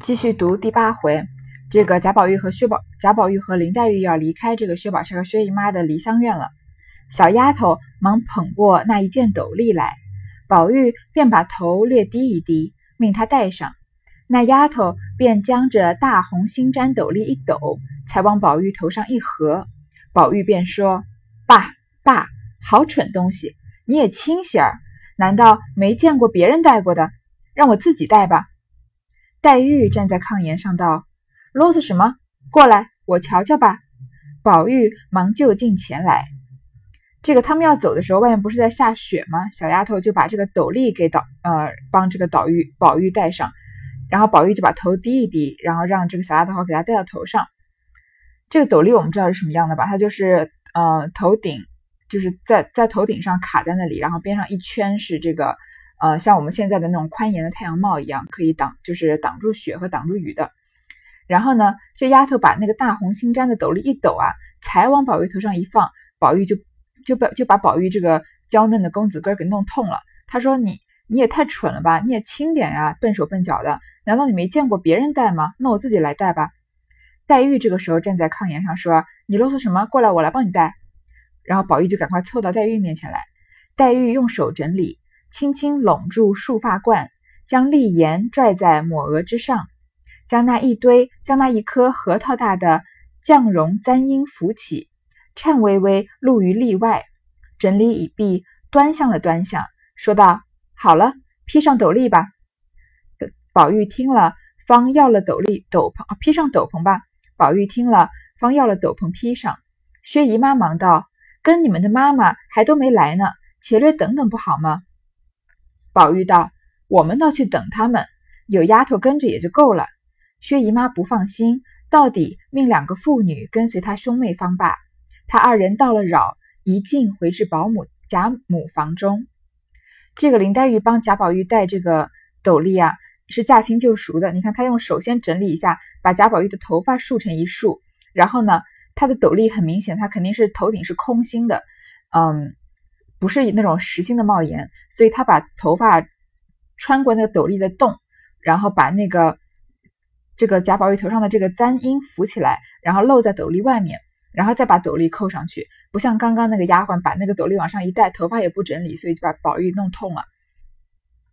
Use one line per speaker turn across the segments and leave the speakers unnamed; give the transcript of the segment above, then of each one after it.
继续读第八回，这个贾宝玉和薛宝贾宝玉和林黛玉要离开这个薛宝钗和薛姨妈的梨香院了。小丫头忙捧过那一件斗笠来，宝玉便把头略低一低，命她戴上。那丫头便将这大红星毡斗笠一抖，才往宝玉头上一合。宝玉便说：“爸爸，好蠢东西！你也轻些儿，难道没见过别人戴过的？让我自己戴吧。”黛玉站在炕沿上道：“啰嗦什么？过来，我瞧瞧吧。”宝玉忙就近前来。这个他们要走的时候，外面不是在下雪吗？小丫头就把这个斗笠给导呃帮这个宝玉宝玉戴上，然后宝玉就把头低一低，然后让这个小丫头给他戴到头上。这个斗笠我们知道是什么样的吧？它就是呃头顶就是在在头顶上卡在那里，然后边上一圈是这个。呃，像我们现在的那种宽檐的太阳帽一样，可以挡，就是挡住雪和挡住雨的。然后呢，这丫头把那个大红星毡的斗笠一抖啊，才往宝玉头上一放，宝玉就就把就把宝玉这个娇嫩的公子哥给弄痛了。他说：“你你也太蠢了吧，你也轻点呀，笨手笨脚的，难道你没见过别人戴吗？那我自己来戴吧。”黛玉这个时候站在炕沿上说：“你啰嗦什么？过来，我来帮你戴。”然后宝玉就赶快凑到黛玉面前来，黛玉用手整理。轻轻拢住束发冠，将立檐拽在抹额之上，将那一堆，将那一颗核桃大的绛绒簪缨扶起，颤巍巍露于例外。整理已毕，端详了端详，说道：“好了，披上斗笠吧。”宝玉听了，方要了斗笠斗篷，披上斗篷吧。宝玉听了，方要了斗篷披上。薛姨妈忙道：“跟你们的妈妈还都没来呢，且略等等不好吗？”宝玉道：“我们倒去等他们，有丫头跟着也就够了。”薛姨妈不放心，到底命两个妇女跟随她兄妹方罢。他二人到了扰，一进回至保姆贾母房中。这个林黛玉帮贾宝玉戴这个斗笠啊，是驾轻就熟的。你看，她用手先整理一下，把贾宝玉的头发束成一束，然后呢，她的斗笠很明显，她肯定是头顶是空心的，嗯。不是那种实心的帽檐，所以他把头发穿过那个斗笠的洞，然后把那个这个贾宝玉头上的这个簪缨扶起来，然后露在斗笠外面，然后再把斗笠扣上去。不像刚刚那个丫鬟把那个斗笠往上一戴，头发也不整理，所以就把宝玉弄痛了。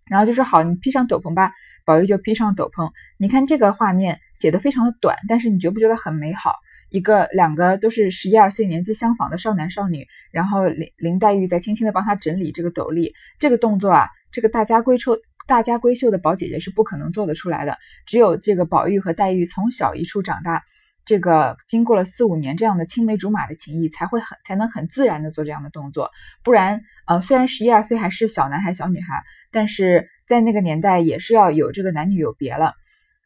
然后就说：“好，你披上斗篷吧。”宝玉就披上斗篷。你看这个画面写的非常的短，但是你觉不觉得很美好？一个两个都是十一二岁年纪相仿的少男少女，然后林林黛玉在轻轻的帮他整理这个斗笠，这个动作啊，这个大家闺秀大家闺秀的宝姐姐是不可能做得出来的，只有这个宝玉和黛玉从小一处长大，这个经过了四五年这样的青梅竹马的情谊，才会很才能很自然的做这样的动作，不然呃虽然十一二岁还是小男孩小女孩，但是在那个年代也是要有这个男女有别了。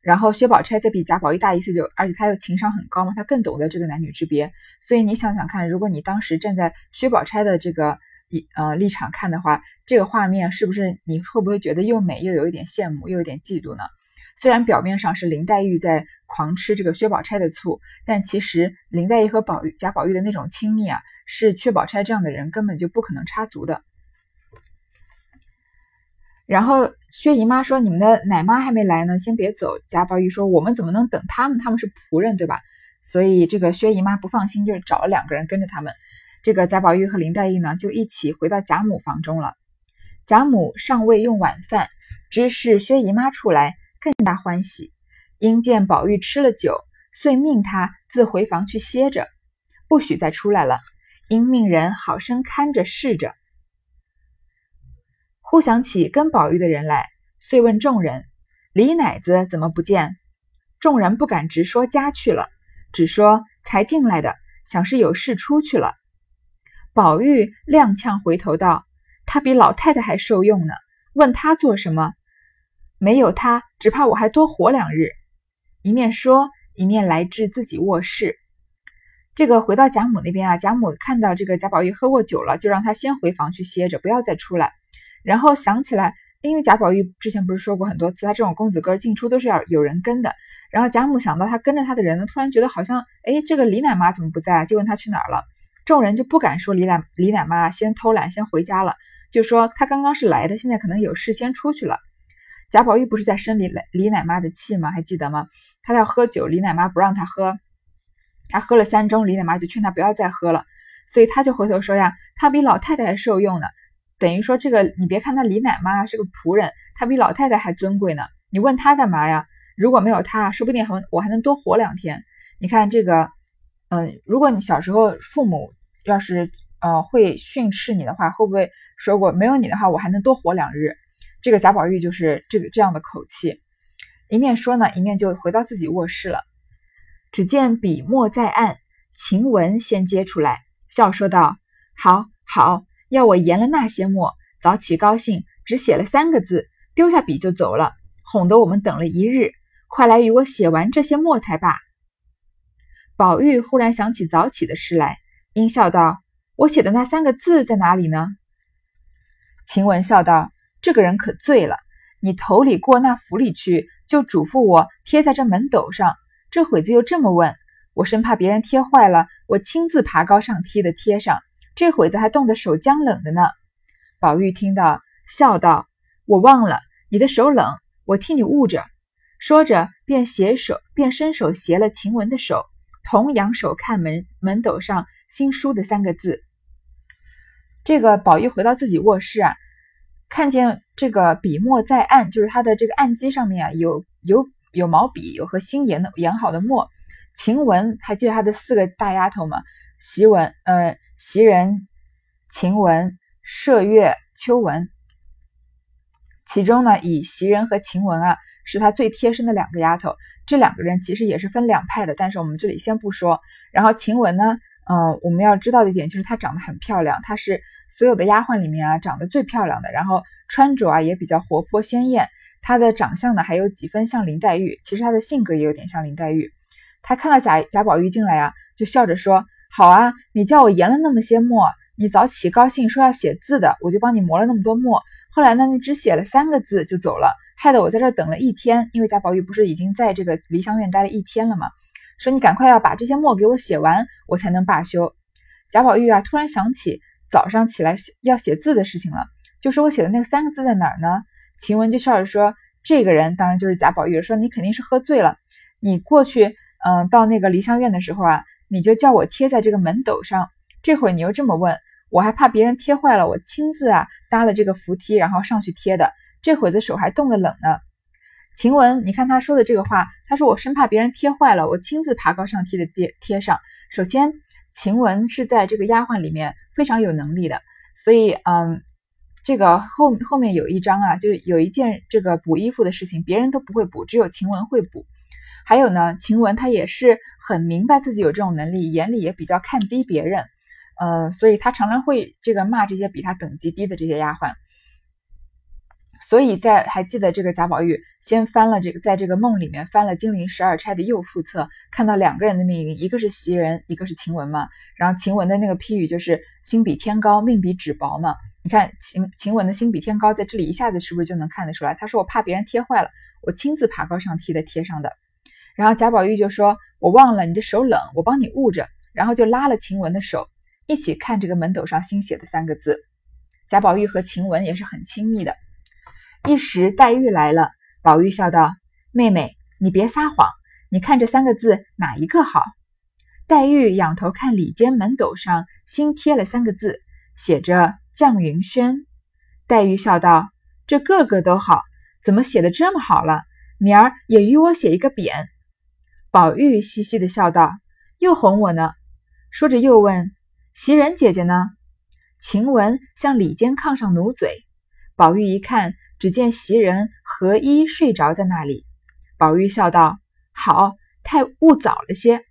然后薛宝钗再比贾宝玉大一岁，就而且她又情商很高嘛，她更懂得这个男女之别。所以你想想看，如果你当时站在薛宝钗的这个一呃立场看的话，这个画面是不是你会不会觉得又美又有一点羡慕，又有点嫉妒呢？虽然表面上是林黛玉在狂吃这个薛宝钗的醋，但其实林黛玉和宝玉贾宝玉的那种亲密啊，是薛宝钗这样的人根本就不可能插足的。然后薛姨妈说：“你们的奶妈还没来呢，先别走。”贾宝玉说：“我们怎么能等他们？他们是仆人，对吧？”所以这个薛姨妈不放心，就是找了两个人跟着他们。这个贾宝玉和林黛玉呢，就一起回到贾母房中了。贾母尚未用晚饭，知是薛姨妈出来，更加欢喜。因见宝玉吃了酒，遂命他自回房去歇着，不许再出来了。因命人好生看着侍着。忽想起跟宝玉的人来，遂问众人：“李奶子怎么不见？”众人不敢直说家去了，只说才进来的，想是有事出去了。宝玉踉跄回头道：“他比老太太还受用呢，问他做什么？没有他，只怕我还多活两日。”一面说，一面来至自己卧室。这个回到贾母那边啊，贾母看到这个贾宝玉喝过酒了，就让他先回房去歇着，不要再出来。然后想起来，因为贾宝玉之前不是说过很多次，他这种公子哥进出都是要有人跟的。然后贾母想到他跟着他的人呢，突然觉得好像，哎，这个李奶妈怎么不在？就问他去哪儿了。众人就不敢说李奶李奶妈先偷懒先回家了，就说他刚刚是来的，现在可能有事先出去了。贾宝玉不是在生李奶李奶妈的气吗？还记得吗？他要喝酒，李奶妈不让他喝，他喝了三盅，李奶妈就劝他不要再喝了，所以他就回头说呀，他比老太太还受用呢。等于说这个，你别看他李奶妈是个仆人，他比老太太还尊贵呢。你问他干嘛呀？如果没有他，说不定还我还能多活两天。你看这个，嗯，如果你小时候父母要是呃会训斥你的话，会不会说过没有你的话，我还能多活两日？这个贾宝玉就是这个这样的口气，一面说呢，一面就回到自己卧室了。只见笔墨在案，晴雯先接出来，笑说道：“好好。”要我研了那些墨，早起高兴，只写了三个字，丢下笔就走了，哄得我们等了一日。快来与我写完这些墨才罢。宝玉忽然想起早起的事来，阴笑道：“我写的那三个字在哪里呢？”晴雯笑道：“这个人可醉了。你头里过那府里去，就嘱咐我贴在这门斗上。这会子又这么问，我生怕别人贴坏了，我亲自爬高上梯的贴上。”这会子还冻得手僵冷的呢。宝玉听到，笑道：“我忘了，你的手冷，我替你捂着。”说着，便携手，便伸手携了晴雯的手，同仰手看门门斗上新书的三个字。这个宝玉回到自己卧室啊，看见这个笔墨在案，就是他的这个案几上面啊，有有有毛笔，有和新研的研好的墨。晴雯还记得他的四个大丫头吗？袭雯，呃。袭人、晴雯、麝月、秋纹，其中呢，以袭人和晴雯啊，是她最贴身的两个丫头。这两个人其实也是分两派的，但是我们这里先不说。然后晴雯呢，嗯，我们要知道的一点就是她长得很漂亮，她是所有的丫鬟里面啊长得最漂亮的，然后穿着啊也比较活泼鲜艳。她的长相呢还有几分像林黛玉，其实她的性格也有点像林黛玉。她看到贾贾宝玉进来啊，就笑着说。好啊，你叫我研了那么些墨，你早起高兴说要写字的，我就帮你磨了那么多墨。后来呢，你只写了三个字就走了，害得我在这等了一天。因为贾宝玉不是已经在这个梨香院待了一天了吗？说你赶快要把这些墨给我写完，我才能罢休。贾宝玉啊，突然想起早上起来要写字的事情了，就说我写的那三个字在哪儿呢？晴雯就笑着说：“这个人当然就是贾宝玉，说你肯定是喝醉了。你过去，嗯，到那个梨香院的时候啊。”你就叫我贴在这个门斗上，这会儿你又这么问，我还怕别人贴坏了，我亲自啊搭了这个扶梯，然后上去贴的。这会子手还冻得冷呢。晴雯，你看他说的这个话，他说我生怕别人贴坏了，我亲自爬高上梯的贴贴上。首先，晴雯是在这个丫鬟里面非常有能力的，所以嗯，这个后后面有一章啊，就有一件这个补衣服的事情，别人都不会补，只有晴雯会补。还有呢，晴雯她也是很明白自己有这种能力，眼里也比较看低别人，呃，所以她常常会这个骂这些比她等级低的这些丫鬟。所以在还记得这个贾宝玉先翻了这个，在这个梦里面翻了金陵十二钗的右副册，看到两个人的命运，一个是袭人，一个是晴雯嘛。然后晴雯的那个批语就是心比天高，命比纸薄嘛。你看晴晴雯的心比天高，在这里一下子是不是就能看得出来？他说我怕别人贴坏了，我亲自爬高上梯的贴上的。然后贾宝玉就说：“我忘了你的手冷，我帮你捂着。”然后就拉了晴雯的手，一起看这个门斗上新写的三个字。贾宝玉和晴雯也是很亲密的。一时黛玉来了，宝玉笑道：“妹妹，你别撒谎，你看这三个字哪一个好？”黛玉仰头看里间门斗上新贴了三个字，写着“绛云轩”。黛玉笑道：“这个个都好，怎么写的这么好了？明儿也与我写一个匾。”宝玉嘻嘻的笑道：“又哄我呢。”说着又问：“袭人姐姐呢？”晴雯向里间炕上努嘴。宝玉一看，只见袭人合衣睡着在那里。宝玉笑道：“好，太误早了些。”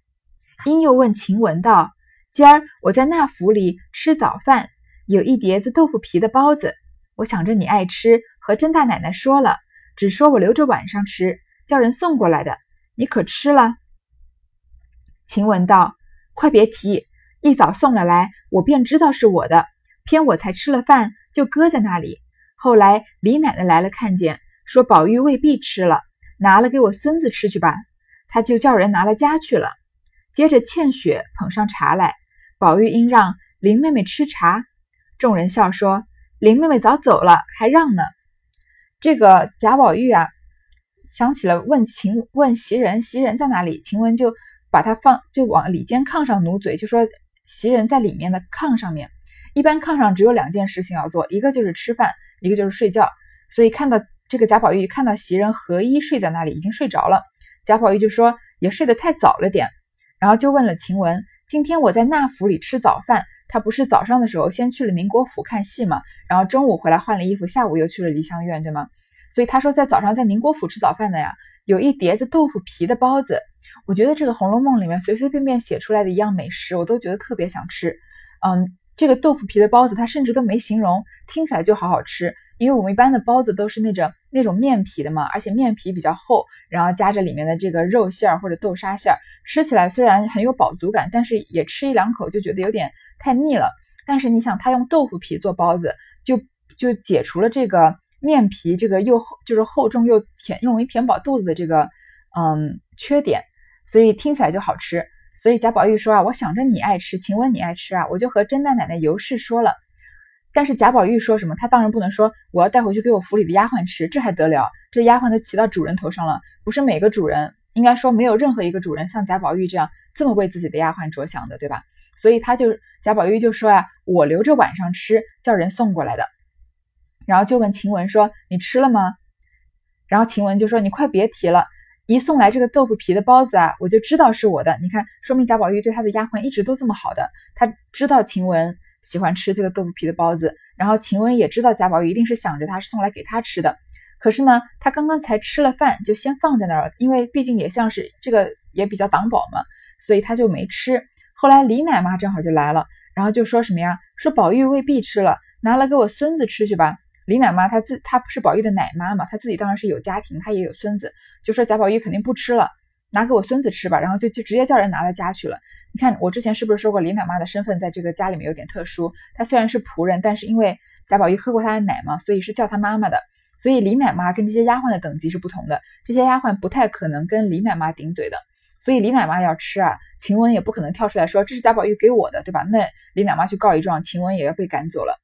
因又问晴雯道：“今儿我在那府里吃早饭，有一碟子豆腐皮的包子，我想着你爱吃，和甄大奶奶说了，只说我留着晚上吃，叫人送过来的。”你可吃了？晴雯道：“快别提，一早送了来，我便知道是我的。偏我才吃了饭，就搁在那里。后来李奶奶来了，看见，说宝玉未必吃了，拿了给我孙子吃去吧。他就叫人拿了家去了。接着倩雪捧上茶来，宝玉应让林妹妹吃茶。众人笑说：林妹妹早走了，还让呢。这个贾宝玉啊，想起了问晴问袭人，袭人在哪里？晴雯就把他放就往里间炕上努嘴，就说袭人在里面的炕上面。一般炕上只有两件事情要做，一个就是吃饭，一个就是睡觉。所以看到这个贾宝玉看到袭人合衣睡在那里，已经睡着了。贾宝玉就说也睡得太早了点，然后就问了晴雯：“今天我在那府里吃早饭。”他不是早上的时候先去了宁国府看戏嘛，然后中午回来换了衣服，下午又去了梨香院，对吗？所以他说在早上在宁国府吃早饭的呀，有一碟子豆腐皮的包子。我觉得这个《红楼梦》里面随随便便写出来的一样美食，我都觉得特别想吃。嗯，这个豆腐皮的包子，它甚至都没形容，听起来就好好吃。因为我们一般的包子都是那种那种面皮的嘛，而且面皮比较厚，然后夹着里面的这个肉馅儿或者豆沙馅儿，吃起来虽然很有饱足感，但是也吃一两口就觉得有点。太腻了，但是你想，他用豆腐皮做包子，就就解除了这个面皮这个又厚就是厚重又填容易填饱肚子的这个嗯缺点，所以听起来就好吃。所以贾宝玉说啊，我想着你爱吃，请问你爱吃啊，我就和甄大奶奶尤氏说了。但是贾宝玉说什么？他当然不能说我要带回去给我府里的丫鬟吃，这还得了？这丫鬟都骑到主人头上了，不是每个主人，应该说没有任何一个主人像贾宝玉这样这么为自己的丫鬟着想的，对吧？所以他就贾宝玉就说呀，我留着晚上吃，叫人送过来的。然后就问晴雯说：“你吃了吗？”然后晴雯就说：“你快别提了，一送来这个豆腐皮的包子啊，我就知道是我的。你看，说明贾宝玉对他的丫鬟一直都这么好的，他知道晴雯喜欢吃这个豆腐皮的包子，然后晴雯也知道贾宝玉一定是想着他是送来给他吃的。可是呢，他刚刚才吃了饭，就先放在那儿，因为毕竟也像是这个也比较挡饱嘛，所以他就没吃。”后来李奶妈正好就来了，然后就说什么呀？说宝玉未必吃了，拿来给我孙子吃去吧。李奶妈她自她不是宝玉的奶妈嘛，她自己当然是有家庭，她也有孙子，就说贾宝玉肯定不吃了，拿给我孙子吃吧。然后就就直接叫人拿了家去了。你看我之前是不是说过李奶妈的身份在这个家里面有点特殊？她虽然是仆人，但是因为贾宝玉喝过她的奶嘛，所以是叫她妈妈的。所以李奶妈跟这些丫鬟的等级是不同的，这些丫鬟不太可能跟李奶妈顶嘴的。所以李奶妈要吃啊，晴雯也不可能跳出来说这是贾宝玉给我的，对吧？那李奶妈去告一状，晴雯也要被赶走了。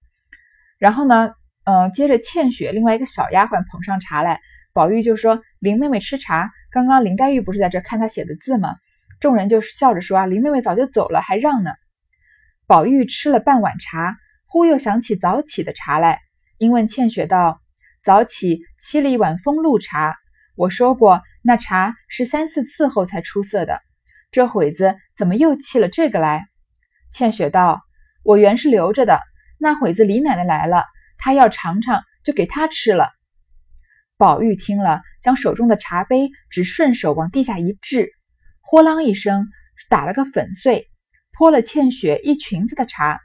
然后呢，嗯，接着倩雪另外一个小丫鬟捧上茶来，宝玉就说林妹妹吃茶。刚刚林黛玉不是在这看她写的字吗？众人就笑着说啊，林妹妹早就走了，还让呢。宝玉吃了半碗茶，忽又想起早起的茶来，因问倩雪道：“早起沏了一碗风露茶，我说过。”那茶是三四次后才出色的，这会子怎么又沏了这个来？倩雪道：“我原是留着的，那会子李奶奶来了，他要尝尝，就给他吃了。”宝玉听了，将手中的茶杯只顺手往地下一掷，豁啷一声打了个粉碎，泼了倩雪一裙子的茶，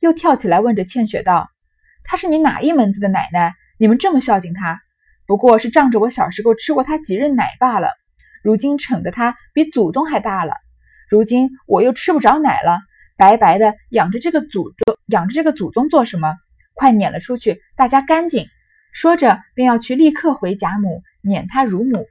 又跳起来问着倩雪道：“她是你哪一门子的奶奶？你们这么孝敬她？”不过是仗着我小时候吃过他几日奶罢了，如今宠得他比祖宗还大了。如今我又吃不着奶了，白白的养着这个祖宗，养着这个祖宗做什么？快撵了出去，大家干净。说着，便要去立刻回贾母撵她乳母。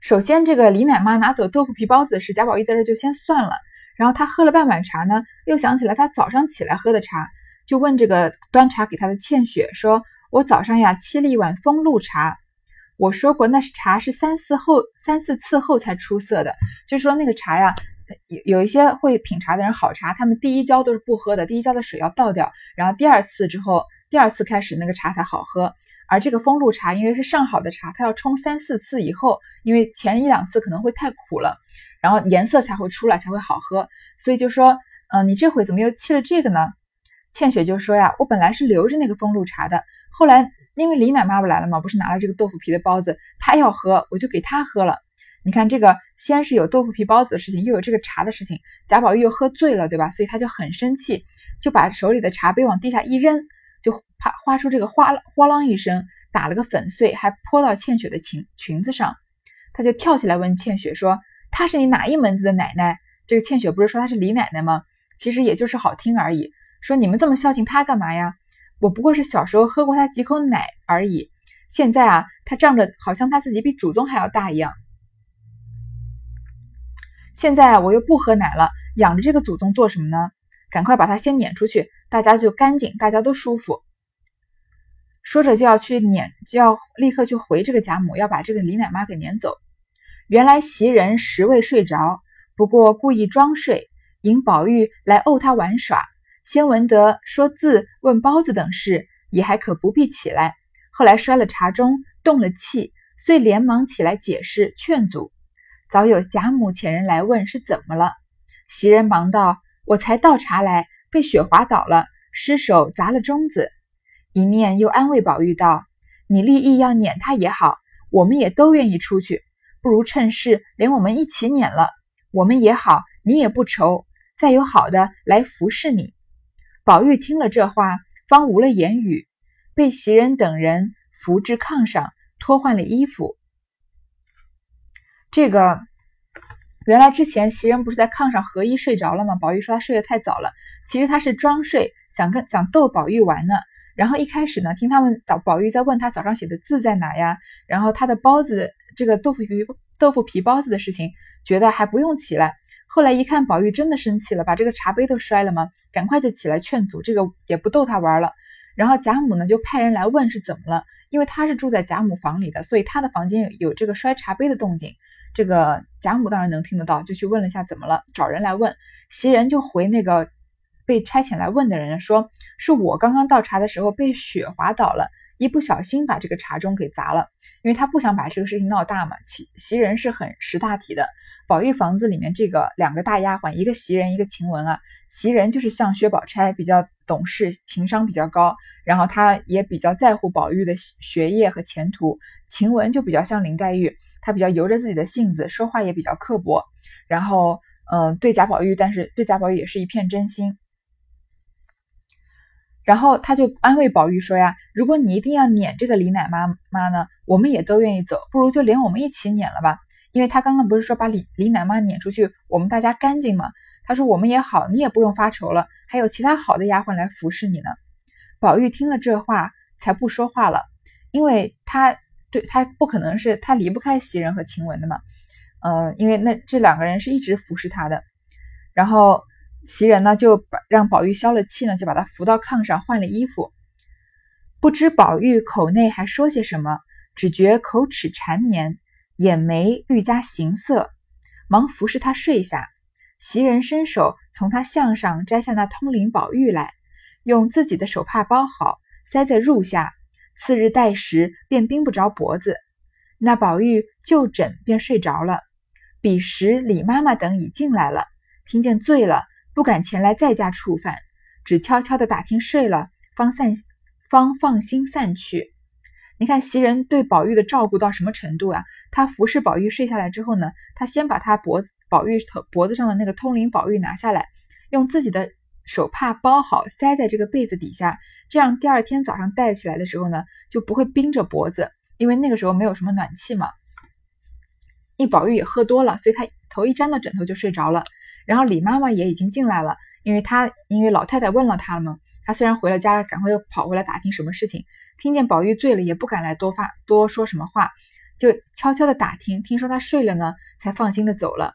首先，这个李奶妈拿走豆腐皮包子的事，贾宝玉在这就先算了。然后他喝了半碗茶呢，又想起来他早上起来喝的茶，就问这个端茶给他的倩雪说。我早上呀沏了一碗风露茶，我说过那是茶是三四后三四次后才出色的，就是说那个茶呀，有有一些会品茶的人，好茶他们第一浇都是不喝的，第一浇的水要倒掉，然后第二次之后，第二次开始那个茶才好喝。而这个风露茶因为是上好的茶，它要冲三四次以后，因为前一两次可能会太苦了，然后颜色才会出来才会好喝。所以就说，嗯，你这回怎么又沏了这个呢？倩雪就说呀，我本来是留着那个风露茶的。后来，因为李奶妈不来了嘛，不是拿了这个豆腐皮的包子，她要喝，我就给她喝了。你看，这个先是有豆腐皮包子的事情，又有这个茶的事情，贾宝玉又喝醉了，对吧？所以他就很生气，就把手里的茶杯往地下一扔，就啪发出这个哗哗啷一声，打了个粉碎，还泼到倩雪的裙裙子上。他就跳起来问倩雪说：“她是你哪一门子的奶奶？”这个倩雪不是说她是李奶奶吗？其实也就是好听而已。说你们这么孝敬她干嘛呀？我不过是小时候喝过她几口奶而已，现在啊，她仗着好像她自己比祖宗还要大一样。现在，我又不喝奶了，养着这个祖宗做什么呢？赶快把他先撵出去，大家就干净，大家都舒服。说着就要去撵，就要立刻去回这个贾母，要把这个李奶妈给撵走。原来袭人实未睡着，不过故意装睡，引宝玉来逗他玩耍。先闻得说字、问包子等事，也还可不必起来。后来摔了茶盅，动了气，遂连忙起来解释劝阻。早有贾母遣人来问是怎么了，袭人忙道：“我才倒茶来，被雪滑倒了，失手砸了盅子。”一面又安慰宝玉道：“你立意要撵他也好，我们也都愿意出去，不如趁势连我们一起撵了，我们也好，你也不愁，再有好的来服侍你。”宝玉听了这话，方无了言语，被袭人等人扶至炕上，脱换了衣服。这个原来之前袭人不是在炕上合衣睡着了吗？宝玉说他睡得太早了，其实他是装睡，想跟想逗宝玉玩呢。然后一开始呢，听他们宝宝玉在问他早上写的字在哪呀，然后他的包子这个豆腐皮豆腐皮包子的事情，觉得还不用起来。后来一看宝玉真的生气了，把这个茶杯都摔了吗？赶快就起来劝阻，这个也不逗他玩了。然后贾母呢就派人来问是怎么了，因为他是住在贾母房里的，所以他的房间有这个摔茶杯的动静。这个贾母当然能听得到，就去问了一下怎么了，找人来问。袭人就回那个被差遣来问的人说：“是我刚刚倒茶的时候被雪滑倒了，一不小心把这个茶盅给砸了。因为他不想把这个事情闹大嘛。袭袭人是很识大体的。宝玉房子里面这个两个大丫鬟，一个袭人，一个晴雯啊。袭人就是像薛宝钗，比较懂事，情商比较高，然后她也比较在乎宝玉的学业和前途。晴雯就比较像林黛玉。他比较由着自己的性子，说话也比较刻薄，然后，嗯，对贾宝玉，但是对贾宝玉也是一片真心。然后他就安慰宝玉说呀：“如果你一定要撵这个李奶妈妈呢，我们也都愿意走，不如就连我们一起撵了吧。因为他刚刚不是说把李李奶妈撵出去，我们大家干净吗？他说我们也好，你也不用发愁了，还有其他好的丫鬟来服侍你呢。”宝玉听了这话，才不说话了，因为他。对他不可能是他离不开袭人和晴雯的嘛，嗯，因为那这两个人是一直服侍他的。然后袭人呢就把让宝玉消了气呢，就把他扶到炕上换了衣服。不知宝玉口内还说些什么，只觉口齿缠绵，眼眉愈加形色，忙服侍他睡下。袭人伸手从他项上摘下那通灵宝玉来，用自己的手帕包好，塞在褥下。次日待时，便冰不着脖子。那宝玉就枕便睡着了。彼时李妈妈等已进来了，听见醉了，不敢前来再加触犯，只悄悄的打听睡了，方散方放心散去。你看袭人对宝玉的照顾到什么程度啊？他服侍宝玉睡下来之后呢，他先把他脖子宝玉头脖子上的那个通灵宝玉拿下来，用自己的。手帕包好，塞在这个被子底下，这样第二天早上戴起来的时候呢，就不会冰着脖子，因为那个时候没有什么暖气嘛。一宝玉也喝多了，所以他头一沾到枕头就睡着了。然后李妈妈也已经进来了，因为她因为老太太问了她了嘛，她虽然回了家，赶快又跑回来打听什么事情，听见宝玉醉了，也不敢来多发多说什么话，就悄悄的打听，听说他睡了呢，才放心的走了。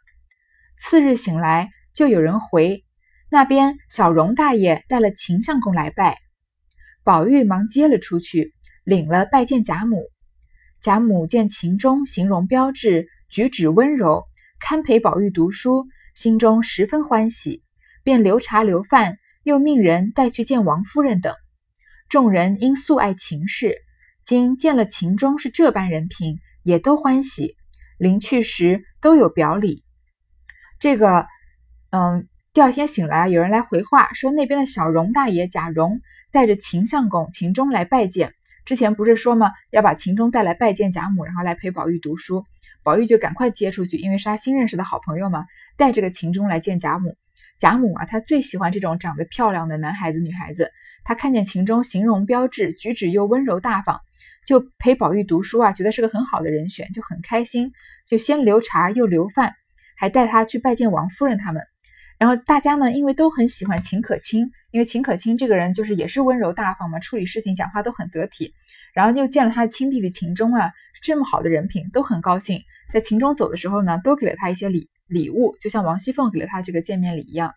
次日醒来，就有人回。那边小荣大爷带了秦相公来拜，宝玉忙接了出去，领了拜见贾母。贾母见秦钟形容标致，举止温柔，堪陪宝玉读书，心中十分欢喜，便留茶留饭，又命人带去见王夫人等。众人因素爱秦氏，今见了秦钟是这般人品，也都欢喜。临去时都有表礼。这个，嗯。第二天醒来，有人来回话说，那边的小荣大爷贾蓉带着秦相公秦钟来拜见。之前不是说吗？要把秦钟带来拜见贾母，然后来陪宝玉读书。宝玉就赶快接出去，因为是他新认识的好朋友嘛，带这个秦钟来见贾母。贾母啊，她最喜欢这种长得漂亮的男孩子、女孩子。她看见秦钟形容标致，举止又温柔大方，就陪宝玉读书啊，觉得是个很好的人选，就很开心，就先留茶又留饭，还带他去拜见王夫人他们。然后大家呢，因为都很喜欢秦可卿，因为秦可卿这个人就是也是温柔大方嘛，处理事情讲话都很得体。然后又见了他的亲弟弟秦钟啊，这么好的人品，都很高兴。在秦钟走的时候呢，都给了他一些礼礼物，就像王熙凤给了他这个见面礼一样。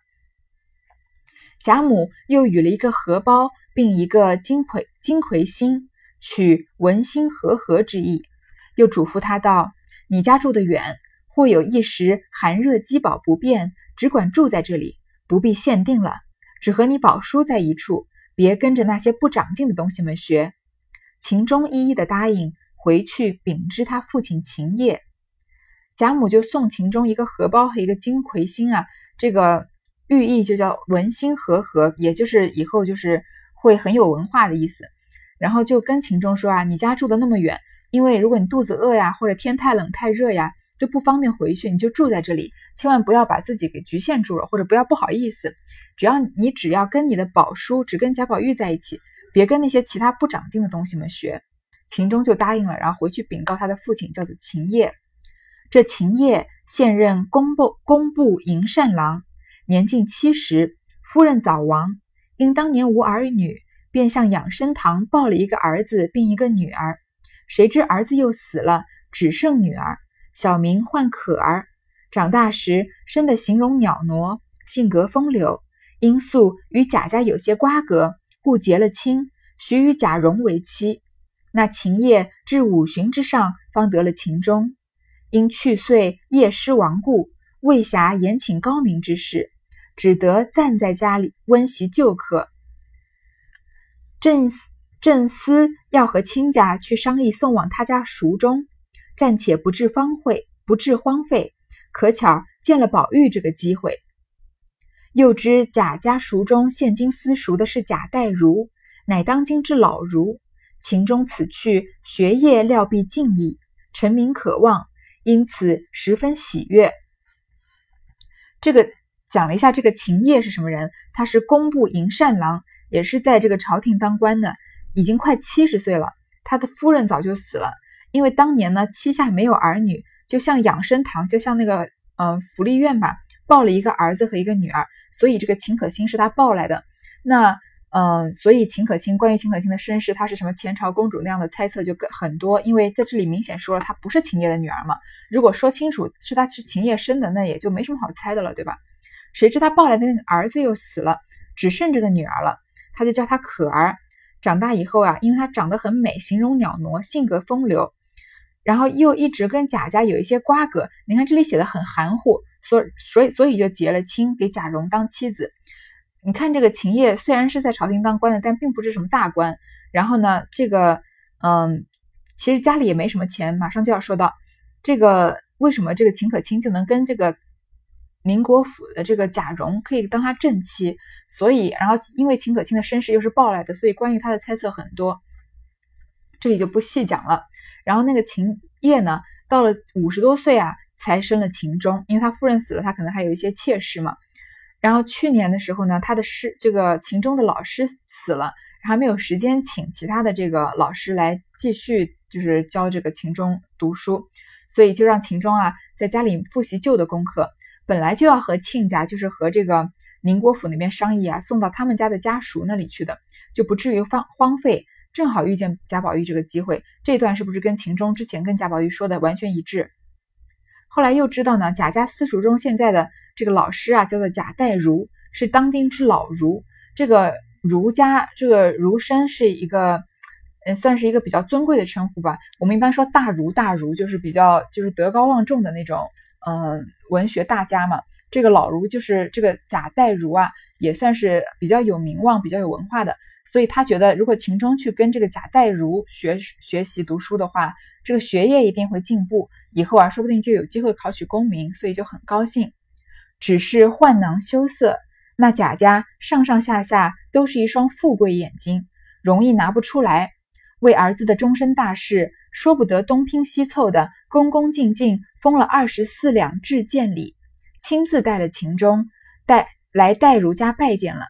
贾母又与了一个荷包，并一个金葵金葵心，取文心和合之意。又嘱咐他道：“你家住得远，或有一时寒热饥饱不便，只管住在这里，不必限定了，只和你宝叔在一处，别跟着那些不长进的东西们学。”秦钟一一的答应，回去禀知他父亲秦业。贾母就送秦钟一个荷包和一个金魁星啊，这个寓意就叫文心和合，也就是以后就是会很有文化的意思。然后就跟秦钟说啊，你家住的那么远，因为如果你肚子饿呀，或者天太冷太热呀，就不方便回去，你就住在这里，千万不要把自己给局限住了，或者不要不好意思。只要你只要跟你的宝叔，只跟贾宝玉在一起。别跟那些其他不长进的东西们学，秦钟就答应了，然后回去禀告他的父亲，叫做秦业。这秦业现任工部工部营善郎，年近七十，夫人早亡，因当年无儿女，便向养生堂抱了一个儿子，并一个女儿。谁知儿子又死了，只剩女儿，小名唤可儿。长大时生得形容袅娜，性格风流，因素与贾家有些瓜葛。故结了亲，许与贾蓉为妻。那秦业至五旬之上，方得了秦钟。因去岁夜失亡故，未暇延请高明之事，只得暂在家里温习旧课。正正思要和亲家去商议送往他家塾中，暂且不致荒废，不致荒废。可巧见了宝玉这个机会。又知贾家塾中现今私塾的是贾代儒，乃当今之老儒。秦钟此去，学业料必尽矣，臣民可望，因此十分喜悦。这个讲了一下，这个秦业是什么人？他是工部营善郎，也是在这个朝廷当官的，已经快七十岁了。他的夫人早就死了，因为当年呢，膝下没有儿女，就像养生堂，就像那个嗯福利院吧，抱了一个儿子和一个女儿。所以这个秦可卿是他抱来的，那嗯，所以秦可卿关于秦可卿的身世，她是什么前朝公主那样的猜测就更很多，因为在这里明显说了她不是秦业的女儿嘛。如果说清楚是她是秦业生的，那也就没什么好猜的了，对吧？谁知他抱来的那个儿子又死了，只剩这个女儿了，他就叫她可儿。长大以后啊，因为她长得很美，形容袅娜，性格风流，然后又一直跟贾家有一些瓜葛。你看这里写的很含糊。所所以所以就结了亲，给贾蓉当妻子。你看这个秦业虽然是在朝廷当官的，但并不是什么大官。然后呢，这个嗯，其实家里也没什么钱。马上就要说到这个，为什么这个秦可卿就能跟这个宁国府的这个贾蓉可以当他正妻？所以，然后因为秦可卿的身世又是报来的，所以关于他的猜测很多，这里就不细讲了。然后那个秦业呢，到了五十多岁啊。才生了秦钟，因为他夫人死了，他可能还有一些妾室嘛。然后去年的时候呢，他的师这个秦钟的老师死了，还没有时间请其他的这个老师来继续就是教这个秦钟读书，所以就让秦钟啊在家里复习旧的功课。本来就要和亲家，就是和这个宁国府那边商议啊，送到他们家的家属那里去的，就不至于荒荒废。正好遇见贾宝玉这个机会，这段是不是跟秦钟之前跟贾宝玉说的完全一致？后来又知道呢，贾家私塾中现在的这个老师啊，叫做贾代儒，是当今之老儒。这个儒家，这个儒生是一个，嗯，算是一个比较尊贵的称呼吧。我们一般说大儒，大儒就是比较就是德高望重的那种，嗯，文学大家嘛。这个老儒就是这个贾代儒啊，也算是比较有名望、比较有文化的。所以他觉得，如果秦钟去跟这个贾代儒学学习读书的话，这个学业一定会进步，以后啊，说不定就有机会考取功名，所以就很高兴。只是宦囊羞涩，那贾家上上下下都是一双富贵眼睛，容易拿不出来。为儿子的终身大事，说不得东拼西凑的，恭恭敬敬封了二十四两制见礼，亲自带了秦钟带来代儒家拜见了。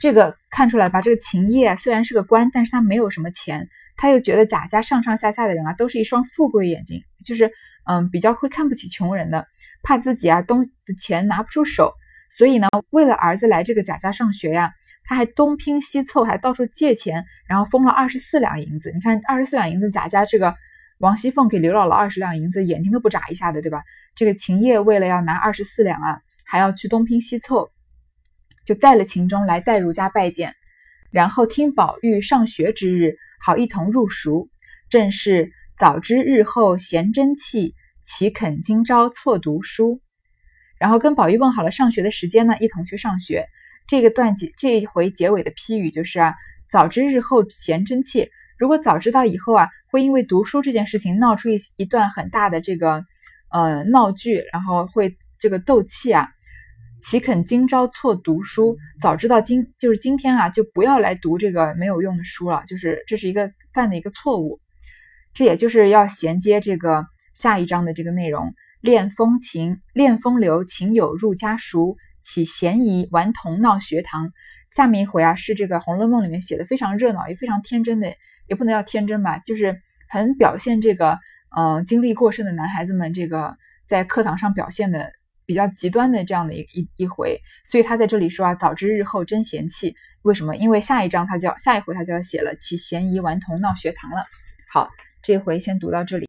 这个看出来吧？这个秦业虽然是个官，但是他没有什么钱，他又觉得贾家上上下下的人啊，都是一双富贵眼睛，就是嗯，比较会看不起穷人的，怕自己啊东的钱拿不出手，所以呢，为了儿子来这个贾家上学呀，他还东拼西凑，还到处借钱，然后封了二十四两银子。你看二十四两银子，贾家这个王熙凤给刘姥姥二十两银子，眼睛都不眨一下的，对吧？这个秦业为了要拿二十四两啊，还要去东拼西凑。就带了秦钟来代儒家拜见，然后听宝玉上学之日，好一同入塾。正是早知日后贤真气，岂肯今朝错读书？然后跟宝玉问好了上学的时间呢，一同去上学。这个段结这一回结尾的批语就是啊，早知日后贤真气，如果早知道以后啊，会因为读书这件事情闹出一一段很大的这个呃闹剧，然后会这个斗气啊，岂肯今朝错读书？早知道今就是今天啊，就不要来读这个没有用的书了，就是这是一个犯的一个错误。这也就是要衔接这个下一章的这个内容，恋风情，恋风流，情友入家塾。起嫌疑顽童闹学堂，下面一回啊是这个《红楼梦》里面写的非常热闹也非常天真的，也不能叫天真吧，就是很表现这个嗯经历过剩的男孩子们这个在课堂上表现的比较极端的这样的一一一回，所以他在这里说啊，早知日后真嫌弃，为什么？因为下一章他就要下一回他就要写了其嫌疑顽童闹学堂了。好，这回先读到这里。